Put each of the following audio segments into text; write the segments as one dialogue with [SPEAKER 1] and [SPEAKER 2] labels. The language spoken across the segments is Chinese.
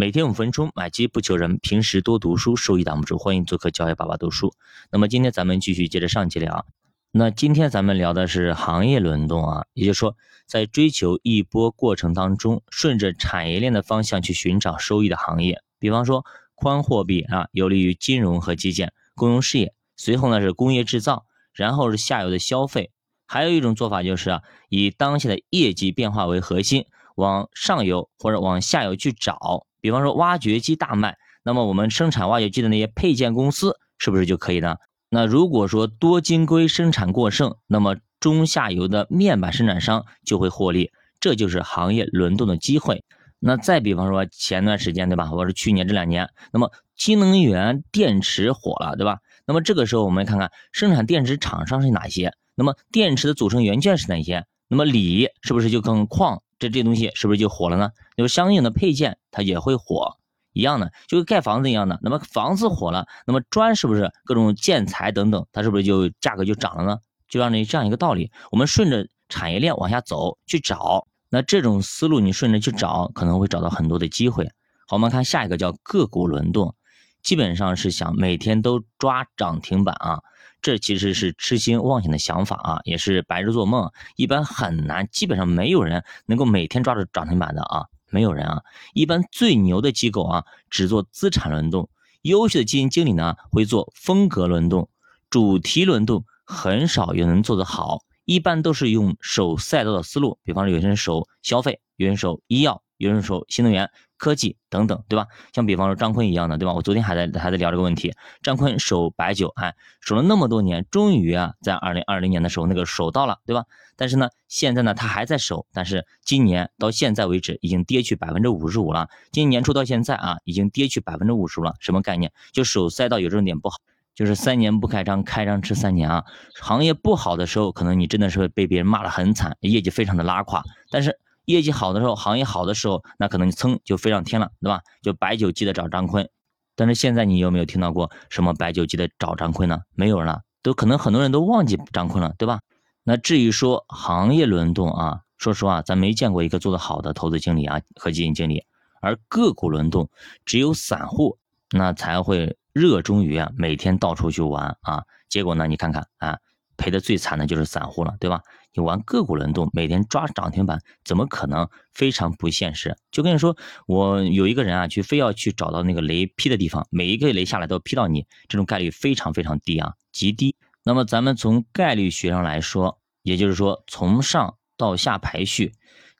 [SPEAKER 1] 每天五分钟，买机不求人，平时多读书，收益挡不住。欢迎做客教育爸爸读书。那么今天咱们继续接着上集聊。那今天咱们聊的是行业轮动啊，也就是说，在追求一波过程当中，顺着产业链的方向去寻找收益的行业。比方说，宽货币啊，有利于金融和基建、公用事业。随后呢是工业制造，然后是下游的消费。还有一种做法就是啊，以当下的业绩变化为核心，往上游或者往下游去找。比方说挖掘机大卖，那么我们生产挖掘机的那些配件公司是不是就可以呢？那如果说多晶硅生产过剩，那么中下游的面板生产商就会获利，这就是行业轮动的机会。那再比方说前段时间对吧，或者去年这两年，那么新能源电池火了对吧？那么这个时候我们看看生产电池厂商是哪些？那么电池的组成元件是哪些？那么锂是不是就跟矿？这这东西是不是就火了呢？有相应的配件，它也会火，一样的，就跟盖房子一样的。那么房子火了，那么砖是不是各种建材等等，它是不是就价格就涨了呢？就让你这样一个道理，我们顺着产业链往下走去找，那这种思路你顺着去找，可能会找到很多的机会。好，我们看下一个叫个股轮动，基本上是想每天都抓涨停板啊。这其实是痴心妄想的想法啊，也是白日做梦，一般很难，基本上没有人能够每天抓住涨停板的啊，没有人啊。一般最牛的机构啊，只做资产轮动；优秀的基金经理呢，会做风格轮动、主题轮动，很少有人做得好。一般都是用守赛道的思路，比方说有些人守消费，有人守医药，有人守新能源。科技等等，对吧？像比方说张坤一样的，对吧？我昨天还在还在聊这个问题。张坤守白酒，哎，守了那么多年，终于啊，在二零二零年的时候那个守到了，对吧？但是呢，现在呢，他还在守，但是今年到现在为止已经跌去百分之五十五了。今年年初到现在啊，已经跌去百分之五十了。什么概念？就守赛道有这种点不好，就是三年不开张，开张吃三年啊。行业不好的时候，可能你真的是会被别人骂得很惨，业绩非常的拉垮。但是业绩好的时候，行业好的时候，那可能蹭就飞上天了，对吧？就白酒记得找张坤，但是现在你有没有听到过什么白酒记得找张坤呢？没有了，都可能很多人都忘记张坤了，对吧？那至于说行业轮动啊，说实话，咱没见过一个做得好的投资经理啊和基金经理，而个股轮动，只有散户那才会热衷于啊每天到处去玩啊，结果呢，你看看啊。赔的最惨的就是散户了，对吧？你玩个股轮动，每天抓涨停板，怎么可能？非常不现实。就跟你说，我有一个人啊，去非要去找到那个雷劈的地方，每一个雷下来都劈到你，这种概率非常非常低啊，极低。那么咱们从概率学上来说，也就是说从上到下排序，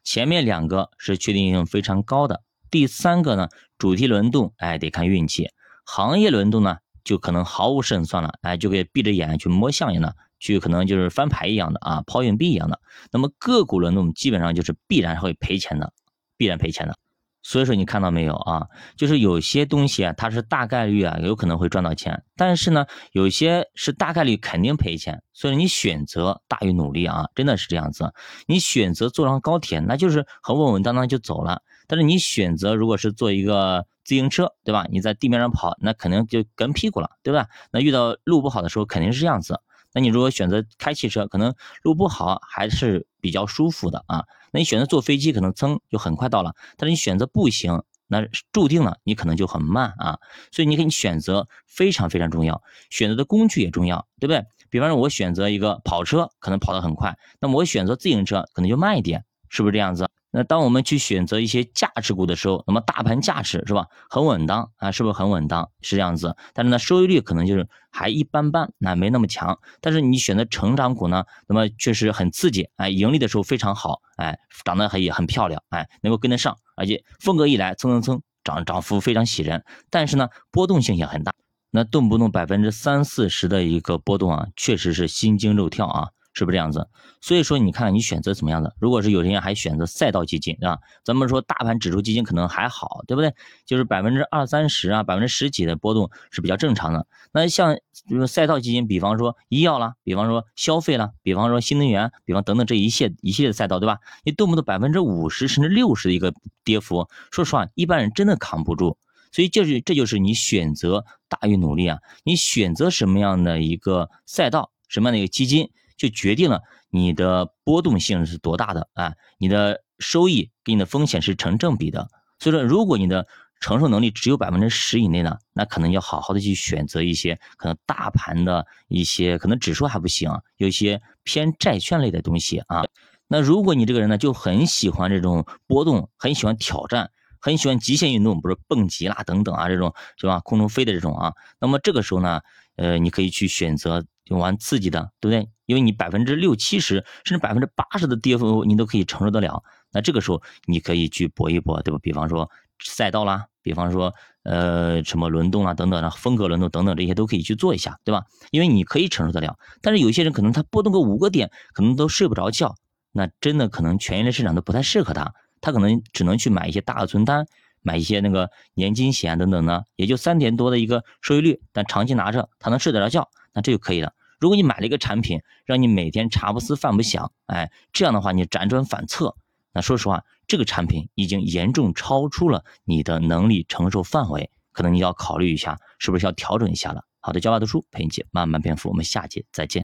[SPEAKER 1] 前面两个是确定性非常高的，第三个呢，主题轮动，哎，得看运气；行业轮动呢，就可能毫无胜算了，哎，就给闭着眼去摸象眼了。就可能就是翻牌一样的啊，抛硬币一样的。那么个股轮动基本上就是必然会赔钱的，必然赔钱的。所以说你看到没有啊？就是有些东西啊，它是大概率啊有可能会赚到钱，但是呢，有些是大概率肯定赔钱。所以你选择大于努力啊，真的是这样子。你选择坐上高铁，那就是很稳稳当当就走了。但是你选择如果是坐一个自行车，对吧？你在地面上跑，那肯定就跟屁股了，对吧？那遇到路不好的时候，肯定是这样子。那你如果选择开汽车，可能路不好还是比较舒服的啊。那你选择坐飞机，可能噌就很快到了。但是你选择步行，那注定了你可能就很慢啊。所以你可以选择非常非常重要，选择的工具也重要，对不对？比方说，我选择一个跑车，可能跑得很快；那么我选择自行车，可能就慢一点，是不是这样子？那当我们去选择一些价值股的时候，那么大盘价值是吧，很稳当啊，是不是很稳当？是这样子，但是呢，收益率可能就是还一般般，那没那么强。但是你选择成长股呢，那么确实很刺激，哎，盈利的时候非常好，哎，长得还也很漂亮，哎，能够跟得上，而且风格一来，蹭蹭蹭涨涨幅非常喜人。但是呢，波动性也很大，那动不动百分之三四十的一个波动啊，确实是心惊肉跳啊。是不是这样子？所以说，你看你选择怎么样的？如果是有些人还选择赛道基金，啊？咱们说大盘指数基金可能还好，对不对？就是百分之二三十啊，百分之十几的波动是比较正常的。那像比如赛道基金，比方说医药啦，比方说消费啦，比方说新能源，比方等等这一系一系列的赛道，对吧？你动不动百分之五十甚至六十的一个跌幅，说实话，一般人真的扛不住。所以就是这就是你选择大于努力啊！你选择什么样的一个赛道，什么样的一个基金？就决定了你的波动性是多大的啊，你的收益跟你的风险是成正比的。所以说，如果你的承受能力只有百分之十以内呢，那可能要好好的去选择一些可能大盘的一些，可能指数还不行，有一些偏债券类的东西啊。那如果你这个人呢，就很喜欢这种波动，很喜欢挑战，很喜欢极限运动，比如蹦极啦等等啊，这种是吧？空中飞的这种啊，那么这个时候呢，呃，你可以去选择就玩刺激的，对不对？因为你百分之六七十甚至百分之八十的跌幅你都可以承受得了，那这个时候你可以去搏一搏，对吧？比方说赛道啦，比方说呃什么轮动啊等等的风格轮动等等这些都可以去做一下，对吧？因为你可以承受得了，但是有些人可能他波动个五个点，可能都睡不着觉。那真的可能权益类市场都不太适合他，他可能只能去买一些大额存单，买一些那个年金险等等呢，也就三点多的一个收益率，但长期拿着他能睡得着觉，那这就可以了。如果你买了一个产品，让你每天茶不思饭不想，哎，这样的话你辗转反侧，那说实话，这个产品已经严重超出了你的能力承受范围，可能你要考虑一下，是不是要调整一下了。好的，教爸读书陪你姐慢慢变富，我们下节再见。